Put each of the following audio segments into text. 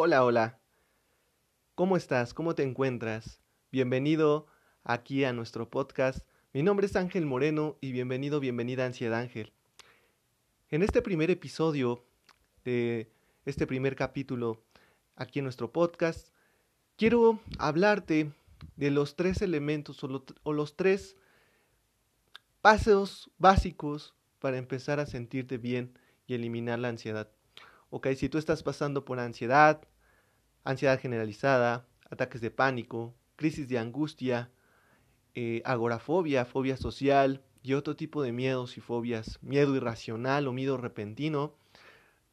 Hola, hola. ¿Cómo estás? ¿Cómo te encuentras? Bienvenido aquí a nuestro podcast. Mi nombre es Ángel Moreno y bienvenido, bienvenida a Ansiedad Ángel. En este primer episodio de este primer capítulo aquí en nuestro podcast, quiero hablarte de los tres elementos o, los tres pasos básicos para empezar a sentirte bien y eliminar la ansiedad. Ok, si tú estás pasando por ansiedad, ansiedad generalizada, ataques de pánico, crisis de angustia, eh, agorafobia, fobia social y otro tipo de miedos y fobias, miedo irracional o miedo repentino,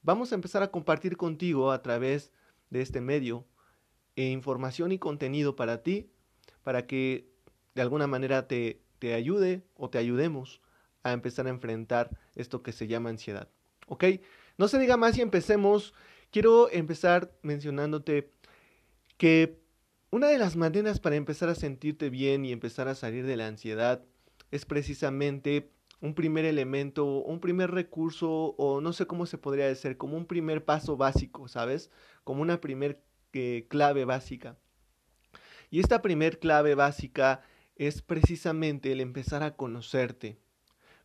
vamos a empezar a compartir contigo a través de este medio eh, información y contenido para ti, para que de alguna manera te, te ayude o te ayudemos a empezar a enfrentar esto que se llama ansiedad. ¿Ok? No se diga más y empecemos. Quiero empezar mencionándote que una de las maneras para empezar a sentirte bien y empezar a salir de la ansiedad es precisamente un primer elemento, un primer recurso, o no sé cómo se podría decir, como un primer paso básico, ¿sabes? Como una primer eh, clave básica. Y esta primer clave básica es precisamente el empezar a conocerte.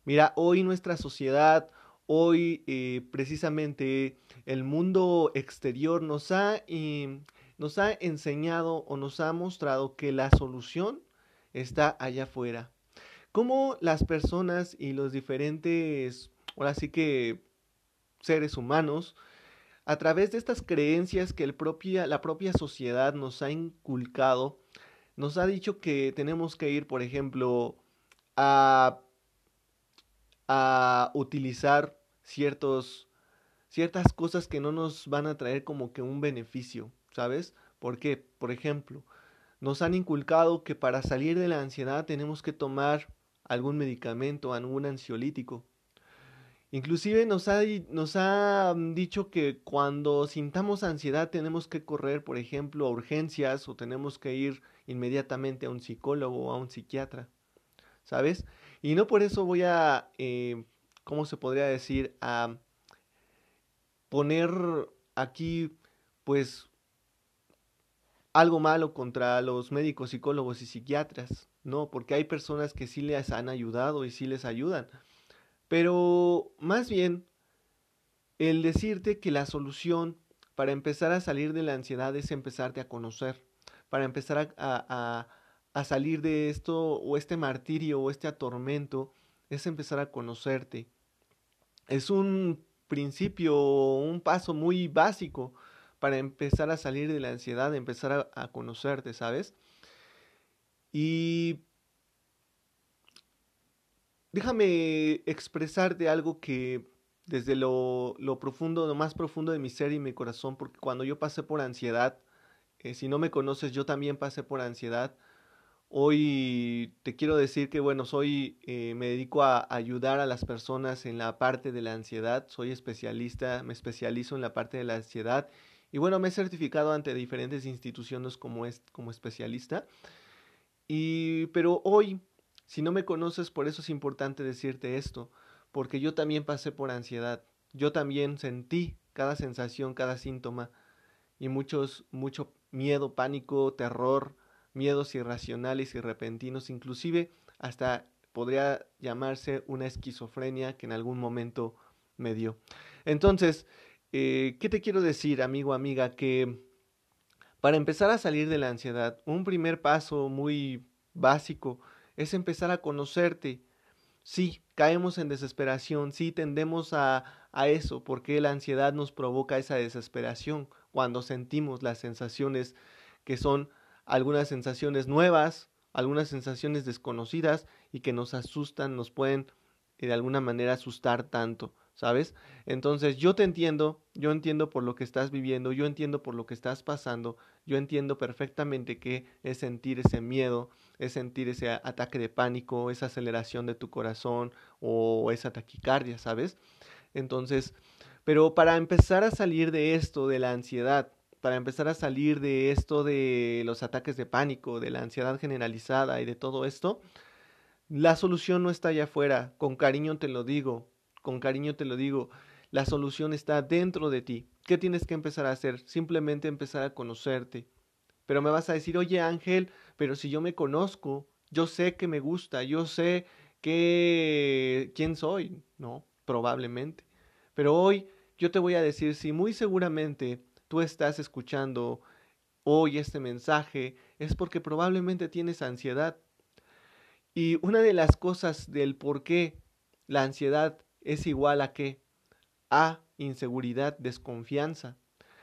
Mira, hoy nuestra sociedad, Hoy eh, precisamente el mundo exterior nos ha, nos ha enseñado o nos ha mostrado que la solución está allá afuera. Cómo las personas y los diferentes, ahora sí que seres humanos, a través de estas creencias que el propia, la propia sociedad nos ha inculcado, nos ha dicho que tenemos que ir, por ejemplo, a, a utilizar ciertos, ciertas cosas que no nos van a traer como que un beneficio, ¿sabes? Porque, por ejemplo, nos han inculcado que para salir de la ansiedad tenemos que tomar algún medicamento, algún ansiolítico. Inclusive nos ha, nos ha dicho que cuando sintamos ansiedad tenemos que correr, por ejemplo, a urgencias o tenemos que ir inmediatamente a un psicólogo o a un psiquiatra, ¿sabes? Y no por eso voy a eh, ¿cómo se podría decir? A poner aquí, pues, algo malo contra los médicos, psicólogos y psiquiatras, ¿no? Porque hay personas que sí les han ayudado y sí les ayudan. Pero más bien, el decirte que la solución para empezar a salir de la ansiedad es empezarte a conocer, para empezar a, a, a salir de esto o este martirio o este atormento es empezar a conocerte. Es un principio, un paso muy básico para empezar a salir de la ansiedad, empezar a, conocerte, ¿sabes? Y déjame expresarte algo que desde lo, lo, profundo, lo más profundo de mi ser y mi corazón, porque cuando yo pasé por ansiedad, eh, si no me conoces, yo también pasé por ansiedad, Hoy te quiero decir que, bueno, soy, eh, me dedico a ayudar a las personas en la parte de la ansiedad, soy especialista, me especializo en la parte de la ansiedad y bueno, me he certificado ante diferentes instituciones como, es, como especialista. Y, pero hoy, si no me conoces, por eso es importante decirte esto, porque yo también pasé por ansiedad, yo también sentí cada sensación, cada síntoma y muchos, mucho miedo, pánico, terror, miedos irracionales y repentinos, inclusive hasta podría llamarse una esquizofrenia que en algún momento me dio. Entonces, eh, ¿qué te quiero decir, amigo, amiga? Que para empezar a salir de la ansiedad, un primer paso muy básico es empezar a conocerte. Sí, caemos en desesperación, sí tendemos a, a eso, porque la ansiedad nos provoca esa desesperación cuando sentimos las sensaciones que son algunas sensaciones nuevas, algunas sensaciones desconocidas y que nos asustan, nos pueden eh, de alguna manera asustar tanto, ¿sabes? Entonces yo te entiendo, yo entiendo por lo que estás viviendo, yo entiendo por lo que estás pasando, yo entiendo perfectamente que es sentir ese miedo, es sentir ese ataque de pánico, esa aceleración de tu corazón o esa taquicardia, ¿sabes? Entonces, pero para empezar a salir de esto, de la ansiedad, para empezar a salir de esto de los ataques de pánico, de la ansiedad generalizada y de todo esto, la solución no está allá afuera, con cariño te lo digo, con cariño te lo digo. La solución está dentro de ti. ¿Qué tienes que empezar a hacer? Simplemente empezar a conocerte. Pero me vas a decir, oye Ángel, pero si yo me conozco, yo sé que me gusta, yo sé que quién soy, ¿no? Probablemente. Pero hoy yo te voy a decir si muy seguramente tú estás escuchando hoy este mensaje es porque probablemente tienes ansiedad. Y una de las cosas del por qué la ansiedad es igual a qué? A inseguridad, desconfianza.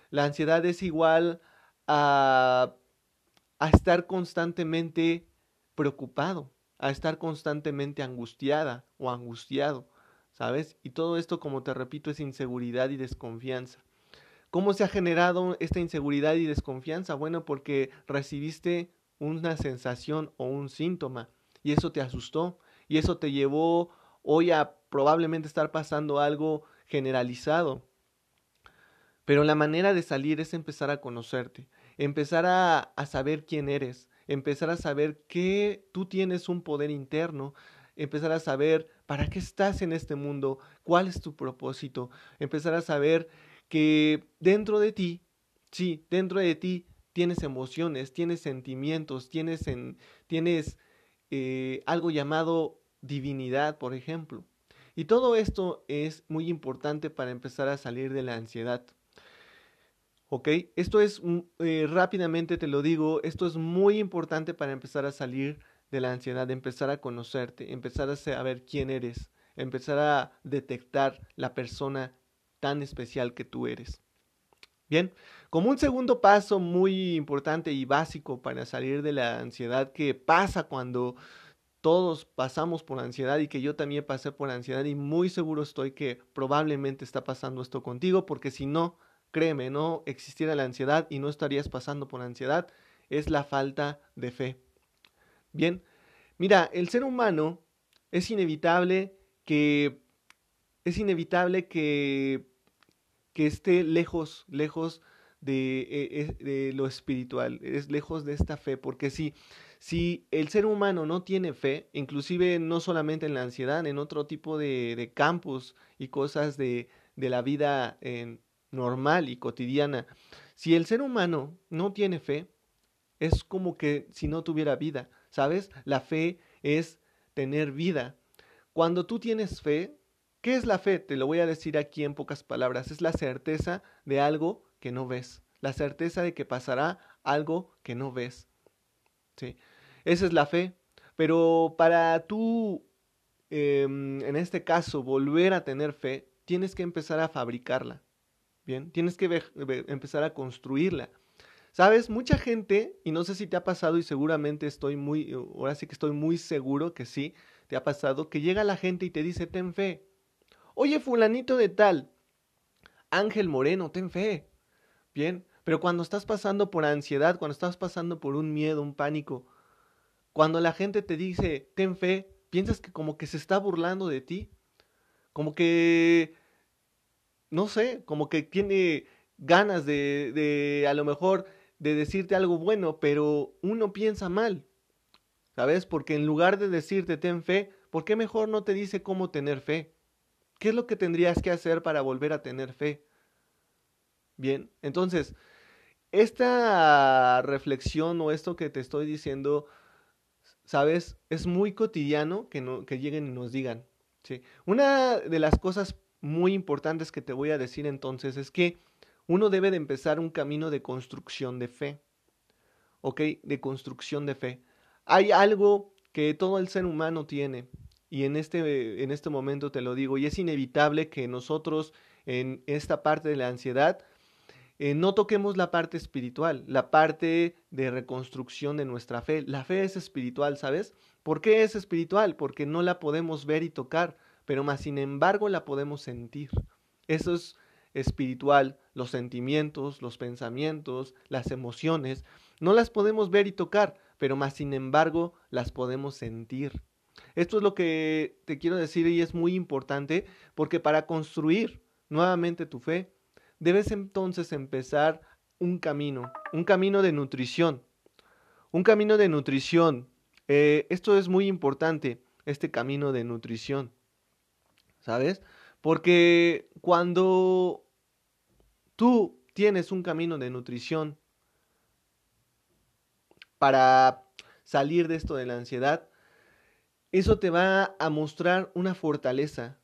La ansiedad es igual a, a estar constantemente preocupado, a estar constantemente angustiada o angustiado, ¿sabes? Y todo esto, como te repito, es inseguridad y desconfianza. ¿Cómo se ha generado esta inseguridad y desconfianza? Bueno, porque recibiste una sensación o un síntoma y eso te asustó y eso te llevó hoy a probablemente estar pasando algo generalizado. Pero la manera de salir es empezar a conocerte, empezar a, a saber quién eres, empezar a saber que tú tienes un poder interno, empezar a saber para qué estás en este mundo, cuál es tu propósito, empezar a saber que dentro de ti, sí, dentro de ti tienes emociones, tienes sentimientos, tienes, en, tienes eh, algo llamado divinidad, por ejemplo. Y todo esto es muy importante para empezar a salir de la ansiedad. ¿Ok? Esto es, eh, rápidamente te lo digo, esto es muy importante para empezar a salir de la ansiedad, empezar a conocerte, empezar a saber quién eres, empezar a detectar la persona tan especial que tú eres. Bien, como un segundo paso muy importante y básico para salir de la ansiedad que pasa cuando todos pasamos por ansiedad y que yo también pasé por ansiedad y muy seguro estoy que probablemente está pasando esto contigo porque si no, créeme, no existiera la ansiedad y no estarías pasando por ansiedad, es la falta de fe. Bien, mira, el ser humano es inevitable que es inevitable que que esté lejos, lejos de, eh, de, lo espiritual, es lejos de esta fe, porque si, si el ser humano no tiene fe, inclusive no solamente en la ansiedad, en otro tipo de, campos y cosas de, de la vida en, normal y cotidiana, si el ser humano no tiene fe, es como que si no tuviera vida, ¿sabes? La fe es tener vida. Cuando tú tienes fe, ¿Qué es la fe? Te lo voy a decir aquí en pocas palabras. Es la certeza de algo que no ves. La certeza de que pasará algo que no ves. ¿Sí? Esa es la fe. Pero para tú, em, en este caso, volver a tener fe, tienes que empezar a fabricarla. Bien, tienes que empezar a construirla. Sabes, mucha gente, y no sé si te ha pasado y seguramente estoy muy, ahora sí que estoy muy seguro que sí, te ha pasado, que llega la gente y te dice, ten fe, Oye, fulanito de tal, Ángel Moreno, ten fe. Bien, pero cuando estás pasando por ansiedad, cuando estás pasando por un miedo, un pánico, cuando la gente te dice, ten fe, piensas que como que se está burlando de ti, como que, no sé, como que tiene ganas de, de a lo mejor de decirte algo bueno, pero uno piensa mal, ¿sabes? Porque en lugar de decirte ten fe, ¿por qué mejor no te dice cómo tener fe? ¿Qué es lo que tendrías que hacer para volver a tener fe? Bien, entonces, esta reflexión o esto que te estoy diciendo, sabes, es muy cotidiano que, no, que lleguen y nos digan. ¿sí? Una de las cosas muy importantes que te voy a decir entonces es que uno debe de empezar un camino de construcción de fe. ¿Ok? De construcción de fe. Hay algo que todo el ser humano tiene y en este, en este momento te lo digo, y es inevitable que nosotros en esta parte de la ansiedad eh, no toquemos la parte espiritual, la parte de reconstrucción de nuestra fe. La fe es espiritual, ¿sabes? ¿Por qué es espiritual? Porque no la podemos ver y tocar, pero más sin embargo la podemos sentir. Eso es espiritual, los sentimientos, los pensamientos, las emociones, no las podemos ver y tocar, pero más sin embargo las podemos sentir. Esto es lo que te quiero decir y es muy importante porque para construir nuevamente tu fe, debes entonces empezar un camino, un camino de nutrición, un camino de nutrición. Eh, esto es muy importante, este camino de nutrición, ¿sabes? Porque cuando tú tienes un camino de nutrición para salir de esto de la ansiedad, eso te va a mostrar una fortaleza.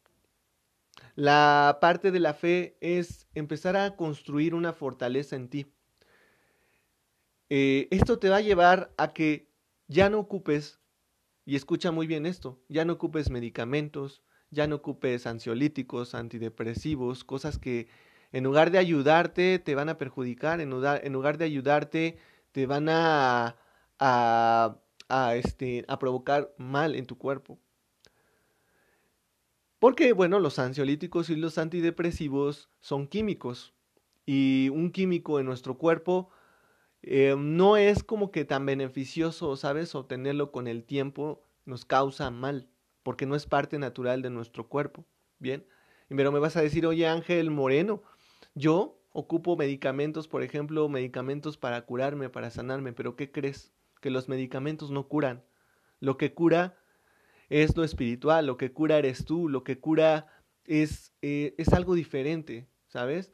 La parte de la fe es empezar a construir una fortaleza en ti. Eh, esto te va a llevar a que ya no ocupes, y escucha muy bien esto, ya no ocupes medicamentos, ya no ocupes ansiolíticos, antidepresivos, cosas que en lugar de ayudarte te van a perjudicar, en lugar, de ayudarte te van a, a, este, a provocar mal en tu cuerpo. Porque, bueno, los ansiolíticos y los antidepresivos son químicos. Y un químico en nuestro cuerpo eh, no es como que tan beneficioso, ¿sabes? Obtenerlo con el tiempo nos causa mal, porque no es parte natural de nuestro cuerpo. Bien, pero me vas a decir, oye Ángel Moreno, yo ocupo medicamentos, por ejemplo, medicamentos para curarme, para sanarme, pero ¿qué crees? Que los medicamentos no curan. Lo que cura es lo espiritual, lo que cura eres tú, lo que cura es, eh, es algo diferente, ¿sabes?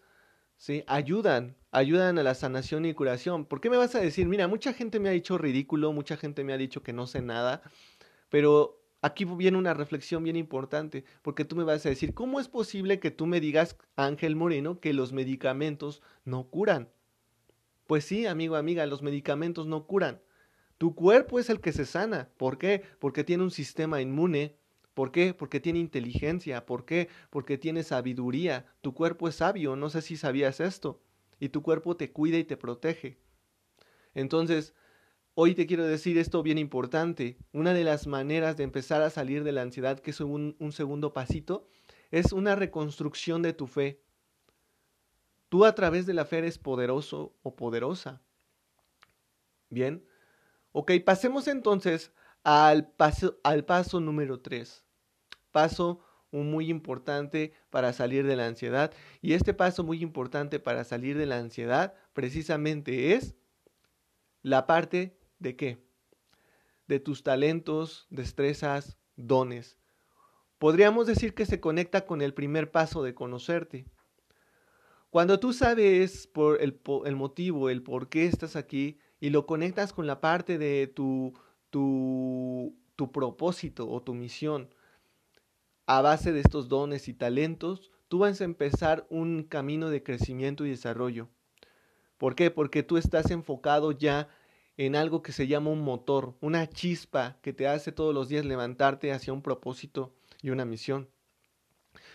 ¿Sí? Ayudan, ayudan a la sanación y curación. ¿Por qué me vas a decir, mira, mucha gente me ha dicho ridículo, mucha gente me ha dicho que no sé nada, pero aquí viene una reflexión bien importante, porque tú me vas a decir, ¿cómo es posible que tú me digas, Ángel Moreno, que los medicamentos no curan? Pues sí, amigo, amiga, los medicamentos no curan. Tu cuerpo es el que se sana. ¿Por qué? Porque tiene un sistema inmune. ¿Por qué? Porque tiene inteligencia. ¿Por qué? Porque tiene sabiduría. Tu cuerpo es sabio. No sé si sabías esto y tu cuerpo te cuida y te protege. Entonces, hoy te quiero decir esto bien importante. Una de las maneras de empezar a salir de la ansiedad, que es un, un segundo pasito, es una reconstrucción de tu fe. Tú a través de la fe eres poderoso o poderosa. Bien. Ok, pasemos entonces al paso, al paso número 3. Paso muy importante para salir de la ansiedad. Y este paso muy importante para salir de la ansiedad precisamente es la parte de qué? De tus talentos, destrezas, dones. Podríamos decir que se conecta con el primer paso de conocerte. Cuando tú sabes por el, el motivo, el por qué estás aquí y lo conectas con la parte de tu, tu, tu propósito o tu misión, a base de estos dones y talentos, tú vas a empezar un camino de crecimiento y desarrollo. ¿Por qué? Porque tú estás enfocado ya en algo que se llama un motor, una chispa que te hace todos los días levantarte hacia un propósito y una misión.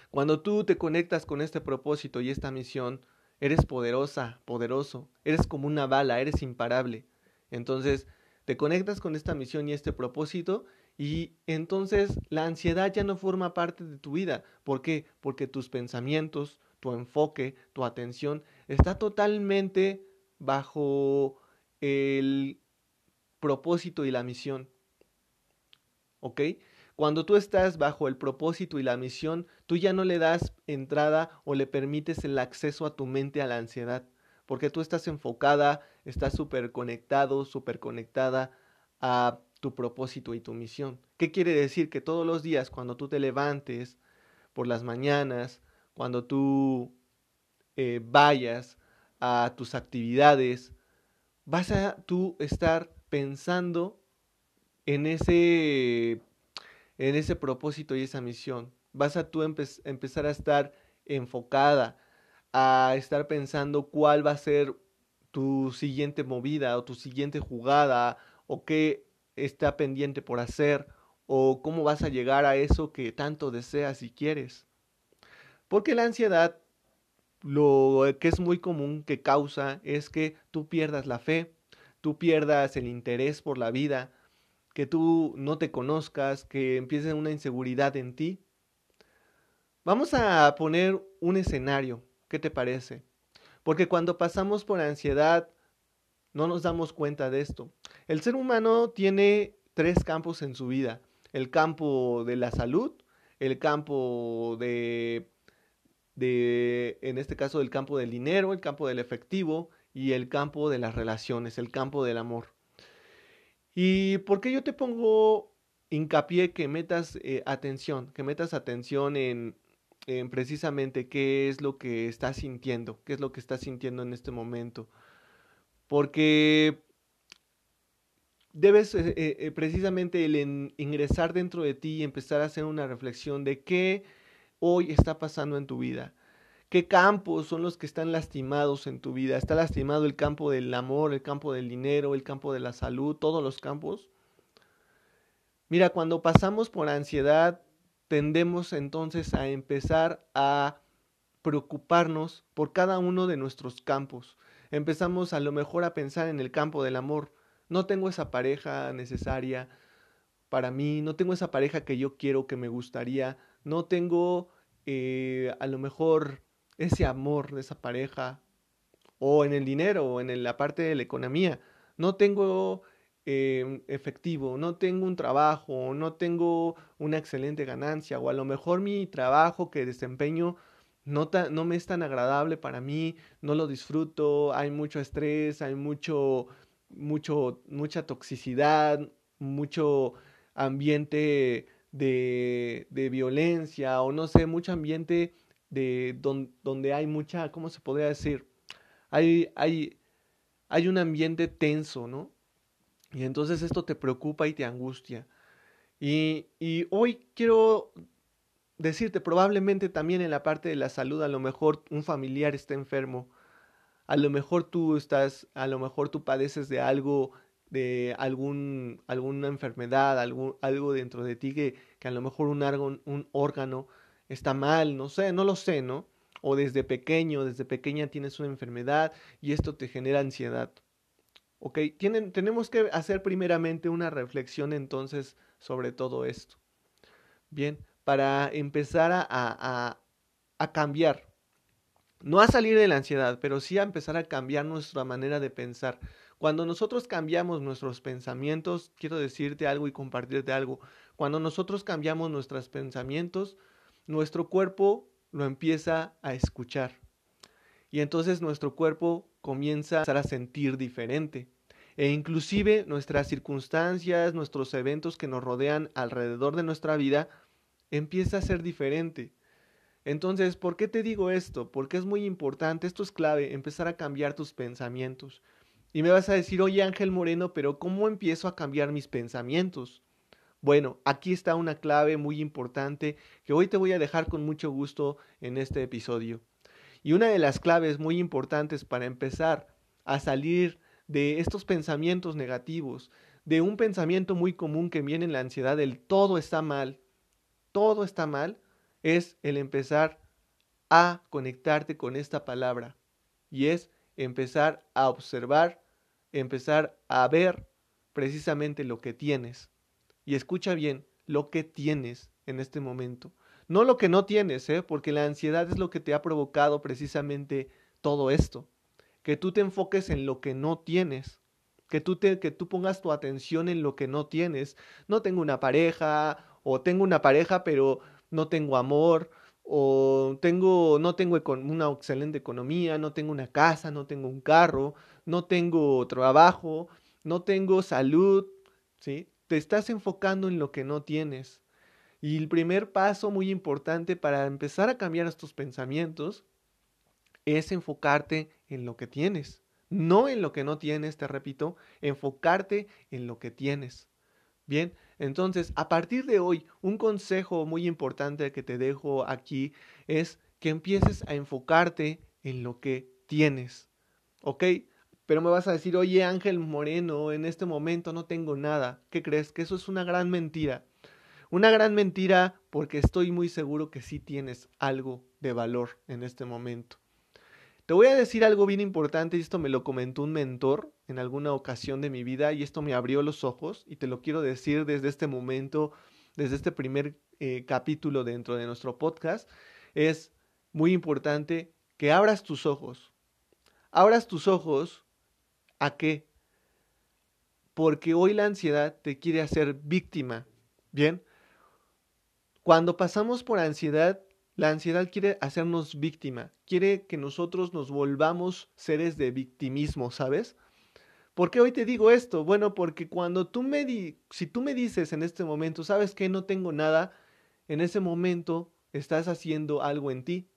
Cuando tú te conectas con este propósito y esta misión, eres poderosa, poderoso, eres como una bala, eres imparable. Entonces, te conectas con esta misión y este propósito y entonces la ansiedad ya no forma parte de tu vida. ¿Por qué? Porque tus pensamientos, tu enfoque, tu atención está totalmente bajo el propósito y la misión. ¿Ok? Cuando tú estás bajo el propósito y la misión, tú ya no le das entrada o le permites el acceso a tu mente a la ansiedad, porque tú estás enfocada, estás súper conectado, súper conectada a tu propósito y tu misión. ¿Qué quiere decir? Que todos los días cuando tú te levantes por las mañanas, cuando tú eh, vayas a tus actividades, vas a tú estar pensando en ese, en ese propósito y esa misión. Vas a tú empezar a estar enfocada, a estar pensando cuál va a ser tu siguiente movida o tu siguiente jugada o qué está pendiente por hacer o cómo vas a llegar a eso que tanto deseas y quieres. Porque la ansiedad lo que es muy común que causa es que tú pierdas la fe, tú pierdas el interés por la vida, que tú no te conozcas, que empiece una inseguridad en ti. Vamos a poner un escenario, ¿qué te parece? Porque cuando pasamos por ansiedad no nos damos cuenta de esto. El ser humano tiene tres campos en su vida. El campo de la salud, el campo de, de, en este caso, el campo del dinero, el campo del efectivo y el campo de las relaciones, el campo del amor. ¿Y por qué yo te pongo hincapié que metas eh, atención, que metas atención en, en precisamente qué es lo que estás sintiendo, qué es lo que estás sintiendo en este momento. Porque debes eh, eh, precisamente el ingresar dentro de ti y empezar a hacer una reflexión de qué hoy está pasando en tu vida. ¿Qué campos son los que están lastimados en tu vida? ¿Está lastimado el campo del amor, el campo del dinero, el campo de la salud, todos los campos? Mira, cuando pasamos por ansiedad, tendemos entonces a empezar a preocuparnos por cada uno de nuestros campos. Empezamos a lo mejor a pensar en el campo del amor. No tengo esa pareja necesaria para mí, no tengo esa pareja que yo quiero, que me gustaría, no tengo eh, a lo mejor ese amor de esa pareja, o en el dinero, o en la parte de la economía. No tengo Em, efectivo, no tengo un trabajo, no tengo una excelente ganancia, o a lo mejor mi trabajo que desempeño no, no me es tan agradable para mí, no lo disfruto, hay mucho estrés, hay mucho, mucho, mucha toxicidad, mucho ambiente de, de violencia, o no sé, mucho ambiente de donde hay mucha, ¿cómo se podría decir? Hay, hay, hay un ambiente tenso, ¿no? Y entonces esto te preocupa y te angustia. Y, y, hoy quiero decirte, probablemente también en la parte de la salud, a lo mejor un familiar está enfermo, a lo mejor tú estás, a lo mejor tú padeces de algo, de algún, alguna enfermedad, algún, algo dentro de ti que, que a lo mejor un órgano está mal, no sé, no lo sé, ¿no? O desde pequeño, desde pequeña tienes una enfermedad y esto te genera ansiedad. ¿Ok? Tienen, tenemos que hacer primeramente una reflexión entonces sobre todo esto. Bien, para empezar a, a, a cambiar. No a salir de la ansiedad, pero sí a empezar a cambiar nuestra manera de pensar. Cuando nosotros cambiamos nuestros pensamientos, quiero decirte algo y compartirte algo. Cuando nosotros cambiamos nuestros pensamientos, nuestro cuerpo lo empieza a escuchar. Y entonces nuestro cuerpo comienza a sentir diferente. E inclusive nuestras circunstancias, nuestros eventos que nos rodean alrededor de nuestra vida, empieza a ser diferente. Entonces, ¿por qué te digo esto? Porque es muy importante, esto es clave, empezar a cambiar tus pensamientos. Y me vas a decir, oye Ángel Moreno, pero ¿cómo empiezo a cambiar mis pensamientos? Bueno, aquí está una clave muy importante que hoy te voy a dejar con mucho gusto en este episodio. Y una de las claves muy importantes para empezar a salir de estos pensamientos negativos, de un pensamiento muy común que viene en la ansiedad del todo está mal, todo está mal, es el empezar a conectarte con esta palabra y es empezar a observar, empezar a ver precisamente lo que tienes. Y escucha bien, lo que tienes en este momento. No lo que no tienes, ¿eh? porque la ansiedad es lo que te ha provocado precisamente todo esto. Que tú te enfoques en lo que no tienes. Que tú, te, que tú pongas tu atención en lo que no tienes. No tengo una pareja, o tengo una pareja, pero no tengo amor, o tengo, no tengo una excelente economía, no tengo una casa, no tengo un carro, no tengo trabajo, no tengo salud, ¿sí? Te estás enfocando en lo que no tienes. Y el primer paso muy importante para empezar a cambiar estos pensamientos es enfocarte en lo que tienes. No en lo que no tienes, te repito, enfocarte en lo que tienes. Bien, entonces, a partir de hoy, un consejo muy importante que te dejo aquí es que empieces a enfocarte en lo que tienes. ¿Ok? Pero me vas a decir, oye Ángel Moreno, en este momento no tengo nada. ¿Qué crees? Que eso es una gran mentira. Una gran mentira porque estoy muy seguro que sí tienes algo de valor en este momento. Te voy a decir algo bien importante y esto me lo comentó un mentor en alguna ocasión de mi vida y esto me abrió los ojos y te lo quiero decir desde este momento, desde este primer eh, capítulo dentro de nuestro podcast. Es muy importante que abras tus ojos. Abras tus ojos a qué? Porque hoy la ansiedad te quiere hacer víctima. Bien, cuando pasamos por ansiedad, la ansiedad quiere hacernos víctima, quiere que nosotros nos volvamos seres de victimismo, ¿sabes? ¿Por qué hoy te digo esto? Bueno, porque cuando tú me di si tú me dices en este momento, ¿sabes qué? No tengo nada, en ese momento estás haciendo algo en ti,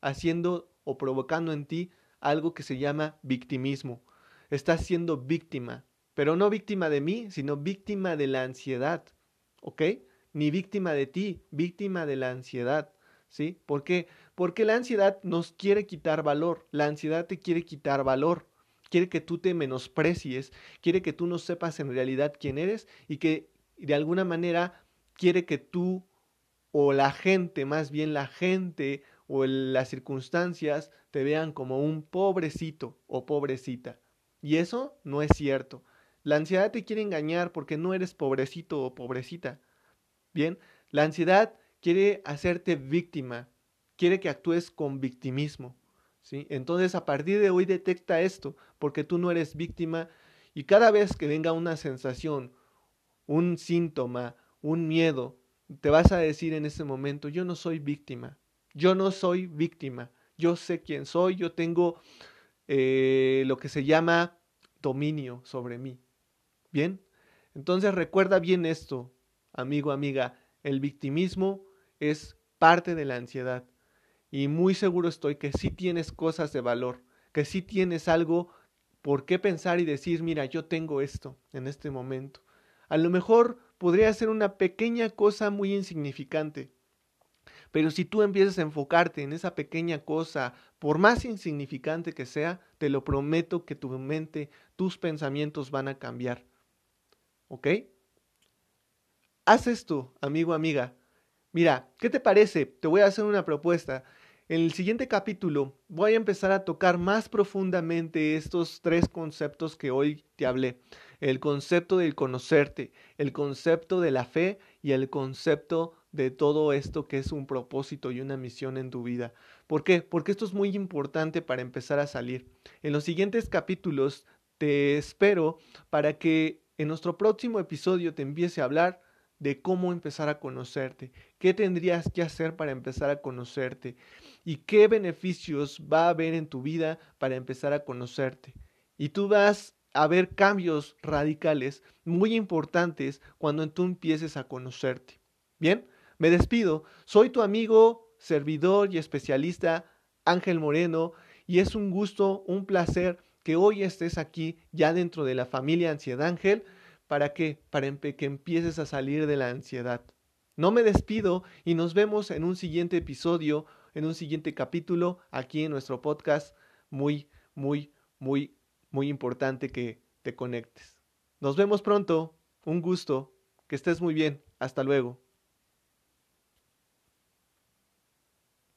haciendo o provocando en ti algo que se llama victimismo. Estás siendo víctima, pero no víctima de mí, sino víctima de la ansiedad, ¿ok? Ni víctima de ti, víctima de la ansiedad, ¿sí? ¿Por qué? Porque la ansiedad nos quiere quitar valor, la ansiedad te quiere quitar valor, quiere que tú te menosprecies, quiere que tú no sepas en realidad quién eres y que de alguna manera quiere que tú o la gente, más bien la gente o las circunstancias te vean como un pobrecito o pobrecita. Y eso no es cierto. La ansiedad te quiere engañar porque no eres pobrecito o pobrecita. Bien, la ansiedad quiere hacerte víctima, quiere que actúes con victimismo. ¿sí? Entonces, a partir de hoy detecta esto, porque tú no eres víctima y cada vez que venga una sensación, un síntoma, un miedo, te vas a decir en ese momento, yo no soy víctima, yo no soy víctima, yo sé quién soy, yo tengo eh, lo que se llama dominio sobre mí. Bien, entonces recuerda bien esto, amigo, amiga, el victimismo es parte de la ansiedad y muy seguro estoy que sí tienes cosas de valor, que sí tienes algo por qué pensar y decir, mira, yo tengo esto en este momento. A lo mejor podría ser una pequeña cosa muy insignificante, pero si tú empiezas a enfocarte en esa pequeña cosa, por más insignificante que sea, te lo prometo que tu mente, tus pensamientos van a cambiar. ¿Ok? Haz esto, amigo, amiga. Mira, ¿qué te parece? Te voy a hacer una propuesta. En el siguiente capítulo voy a empezar a tocar más profundamente estos tres conceptos que hoy te hablé. El concepto del conocerte, el concepto de la fe y el concepto de todo esto que es un propósito y una misión en tu vida. ¿Por qué? Porque esto es muy importante para empezar a salir. En los siguientes capítulos te espero para que en nuestro próximo episodio te empiece a hablar de cómo empezar a conocerte, qué tendrías que hacer para empezar a conocerte y qué beneficios va a haber en tu vida para empezar a conocerte. Y tú vas a ver cambios radicales muy importantes cuando tú empieces a conocerte. Bien, me despido, soy tu amigo, servidor y especialista Ángel Moreno y es un gusto, un placer que hoy estés aquí ya dentro de la familia Ansiedad Ángel ¿Para qué? Para que empieces a salir de la ansiedad. No me despido y nos vemos en un siguiente episodio, en un siguiente capítulo, aquí en nuestro podcast. Muy, muy, muy, muy importante que te conectes. Nos vemos pronto. Un gusto. Que estés muy bien. Hasta luego.